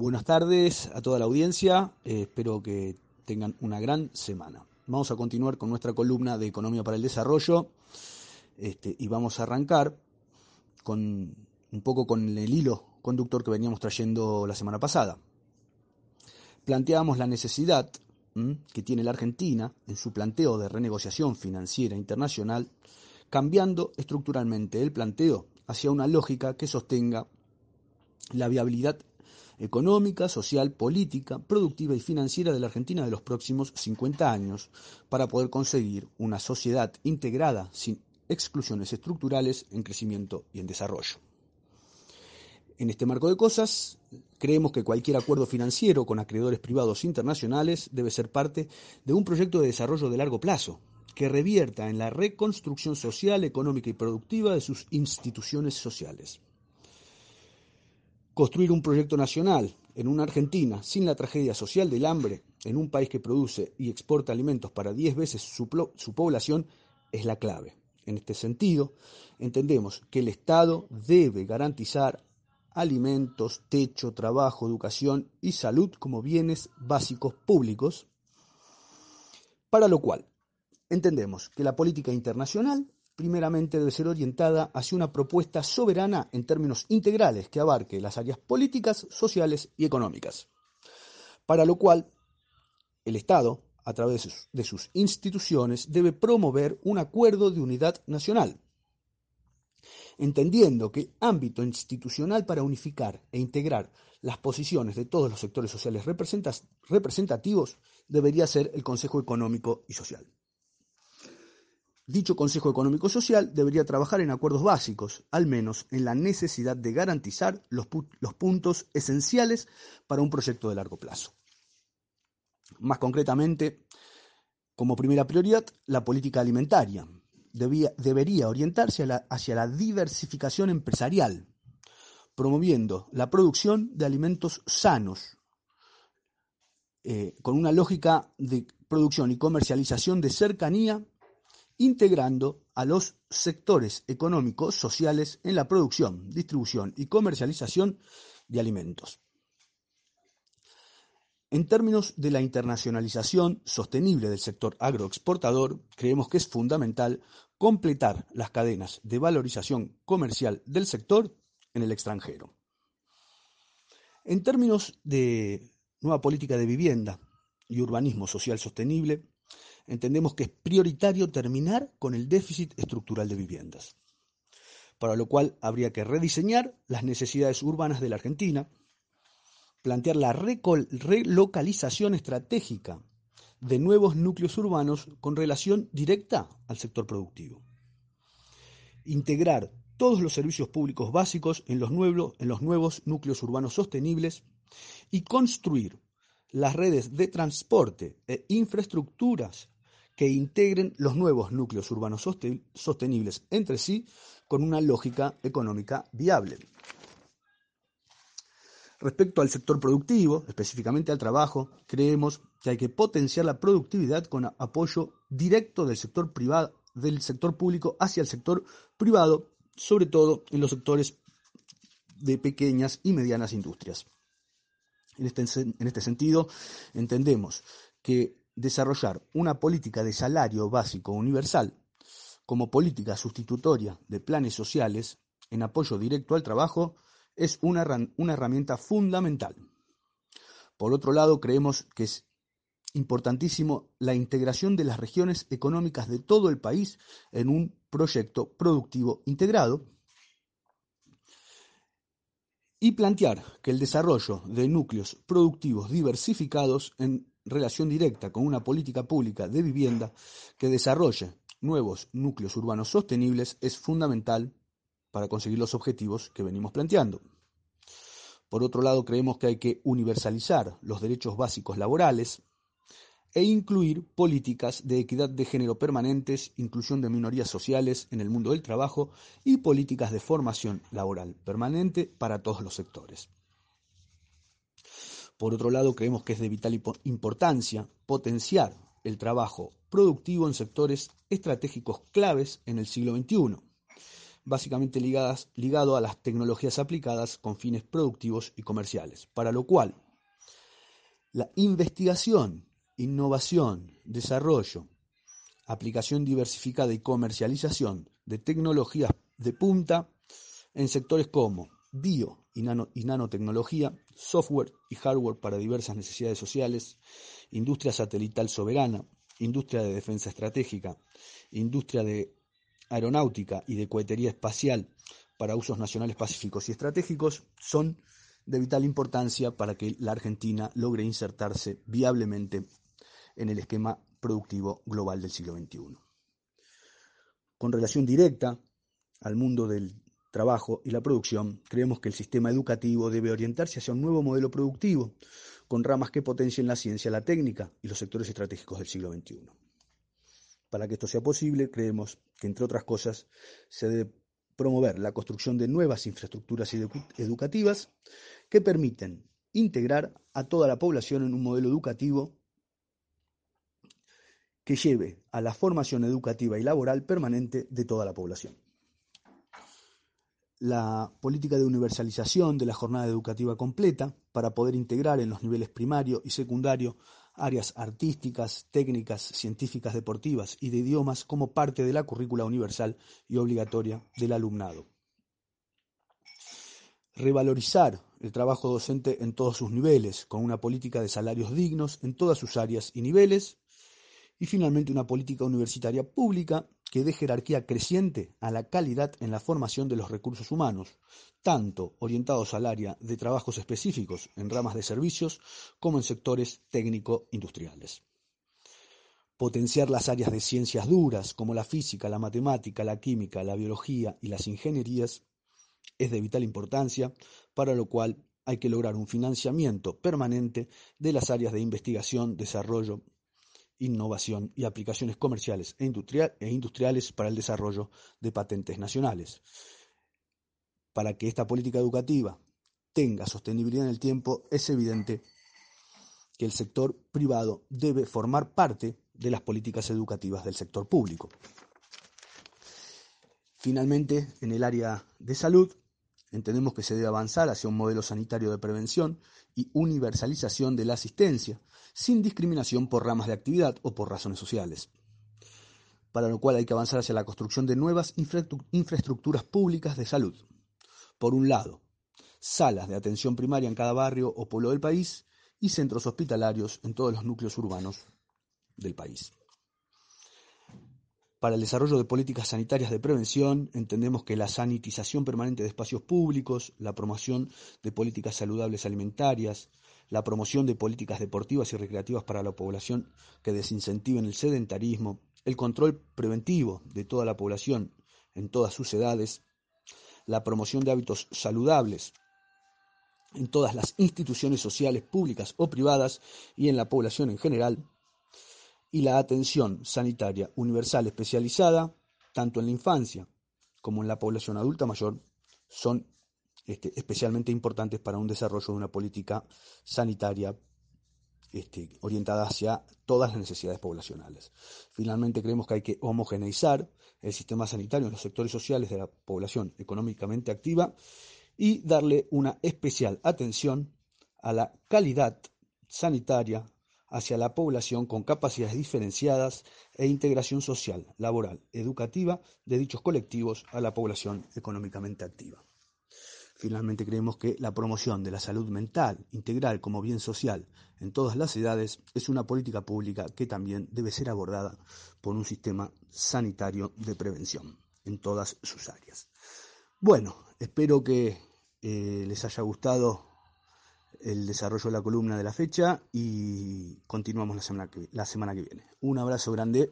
Buenas tardes a toda la audiencia, eh, espero que tengan una gran semana. Vamos a continuar con nuestra columna de Economía para el Desarrollo este, y vamos a arrancar con un poco con el hilo conductor que veníamos trayendo la semana pasada. Planteamos la necesidad que tiene la Argentina en su planteo de renegociación financiera internacional, cambiando estructuralmente el planteo hacia una lógica que sostenga la viabilidad económica, social, política, productiva y financiera de la Argentina de los próximos 50 años para poder conseguir una sociedad integrada sin exclusiones estructurales en crecimiento y en desarrollo. En este marco de cosas, creemos que cualquier acuerdo financiero con acreedores privados internacionales debe ser parte de un proyecto de desarrollo de largo plazo, que revierta en la reconstrucción social, económica y productiva de sus instituciones sociales. Construir un proyecto nacional en una Argentina sin la tragedia social del hambre, en un país que produce y exporta alimentos para 10 veces su, su población, es la clave. En este sentido, entendemos que el Estado debe garantizar alimentos, techo, trabajo, educación y salud como bienes básicos públicos, para lo cual entendemos que la política internacional primeramente debe ser orientada hacia una propuesta soberana en términos integrales que abarque las áreas políticas, sociales y económicas. Para lo cual, el Estado, a través de sus instituciones, debe promover un acuerdo de unidad nacional, entendiendo que ámbito institucional para unificar e integrar las posiciones de todos los sectores sociales representativos debería ser el Consejo Económico y Social. Dicho Consejo Económico Social debería trabajar en acuerdos básicos, al menos en la necesidad de garantizar los, puntos esenciales para un proyecto de largo plazo. Más concretamente, como primera prioridad, la política alimentaria debería orientarse hacia la diversificación empresarial, promoviendo la producción de alimentos sanos, eh, con una lógica de producción y comercialización de cercanía integrando a los sectores económicos sociales en la producción, distribución y comercialización de alimentos. En términos de la internacionalización sostenible del sector agroexportador, creemos que es fundamental completar las cadenas de valorización comercial del sector en el extranjero. En términos de nueva política de vivienda y urbanismo social sostenible, entendemos que es prioritario terminar con el déficit estructural de viviendas, para lo cual habría que rediseñar las necesidades urbanas de la Argentina, plantear la relocalización estratégica de nuevos núcleos urbanos con relación directa al sector productivo, integrar todos los servicios públicos básicos en los, nuevos, núcleos urbanos sostenibles y construir las redes de transporte e infraestructuras que integren los nuevos núcleos urbanos sostenibles entre sí con una lógica económica viable. Respecto al sector productivo, específicamente al trabajo, creemos que hay que potenciar la productividad con apoyo directo del sector privado, del sector público hacia el sector privado, sobre todo en los sectores de pequeñas y medianas industrias. En este, en este sentido, entendemos que desarrollar una política de salario básico universal como política sustitutoria de planes sociales en apoyo directo al trabajo es una, una herramienta fundamental. Por otro lado, creemos que es importantísimo la integración de las regiones económicas de todo el país en un proyecto productivo integrado y plantear que el desarrollo de núcleos productivos diversificados en relación directa con una política pública de vivienda que desarrolle nuevos núcleos urbanos sostenibles es fundamental para conseguir los objetivos que venimos planteando. Por otro lado, creemos que hay que universalizar los derechos básicos laborales e incluir políticas de equidad de género permanentes, inclusión de minorías sociales en el mundo del trabajo y políticas de formación laboral permanente para todos los sectores. Por otro lado, creemos que es de vital importancia potenciar el trabajo productivo en sectores estratégicos claves en el siglo XXI, básicamente ligadas, ligado a las tecnologías aplicadas con fines productivos y comerciales, para lo cual la investigación, innovación, desarrollo, aplicación diversificada y comercialización de tecnologías de punta en sectores como bio y, nanotecnología, software y hardware para diversas necesidades sociales, industria satelital soberana, industria de defensa estratégica, industria de aeronáutica y de cohetería espacial para usos nacionales pacíficos y estratégicos, son de vital importancia para que la Argentina logre insertarse viablemente en el esquema productivo global del siglo XXI. Con relación directa al mundo del trabajo y la producción, creemos que el sistema educativo debe orientarse hacia un nuevo modelo productivo, con ramas que potencien la ciencia, la técnica y los sectores estratégicos del siglo XXI. Para que esto sea posible, creemos que, entre otras cosas, se debe promover la construcción de nuevas infraestructuras educativas que permiten integrar a toda la población en un modelo educativo que lleve a la formación educativa y laboral permanente de toda la población la política de universalización de la jornada educativa completa para poder integrar en los niveles primario y secundario áreas artísticas, técnicas, científicas, deportivas y de idiomas como parte de la currícula universal y obligatoria del alumnado. Revalorizar el trabajo docente en todos sus niveles, con una política de salarios dignos en todas sus áreas y niveles. Y finalmente una política universitaria pública que dé jerarquía creciente a la calidad en la formación de los recursos humanos, tanto orientados al área de trabajos específicos en ramas de servicios como en sectores técnico-industriales. Potenciar las áreas de ciencias duras como la física, la matemática, la química, la biología y las ingenierías es de vital importancia, para lo cual hay que lograr un financiamiento permanente de las áreas de investigación, desarrollo, innovación y aplicaciones comerciales e, e, industriales para el desarrollo de patentes nacionales. Para que esta política educativa tenga sostenibilidad en el tiempo, es evidente que el sector privado debe formar parte de las políticas educativas del sector público. Finalmente, en el área de salud, entendemos que se debe avanzar hacia un modelo sanitario de prevención y universalización de la asistencia, sin discriminación por ramas de actividad o por razones sociales. Para lo cual hay que avanzar hacia la construcción de nuevas infraestructuras públicas de salud. Por un lado, salas de atención primaria en cada barrio o pueblo del país y centros hospitalarios en todos los núcleos urbanos del país. Para el desarrollo de políticas sanitarias de prevención, entendemos que la sanitización permanente de espacios públicos, la promoción de políticas saludables alimentarias, la promoción de políticas deportivas y recreativas para la población que desincentiven el sedentarismo, el control preventivo de toda la población en todas sus edades, la promoción de hábitos saludables en todas las instituciones sociales públicas o privadas y en la población en general, y la atención sanitaria universal especializada, tanto en la infancia como en la población adulta mayor, son este, especialmente importantes para un desarrollo de una política sanitaria este, orientada hacia todas las necesidades poblacionales. Finalmente, creemos que hay que homogeneizar el sistema sanitario en los sectores sociales de la población económicamente activa y darle una especial atención a la calidad sanitaria hacia la población con capacidades diferenciadas e integración social, laboral, educativa de dichos colectivos a la población económicamente activa. Finalmente creemos que la promoción de la salud mental integral como bien social en todas las edades es una política pública que también debe ser abordada por un sistema sanitario de prevención en todas sus áreas. Bueno, espero que eh, les haya gustado el desarrollo de la columna de la fecha y continuamos la semana que, la semana que viene. Un abrazo grande.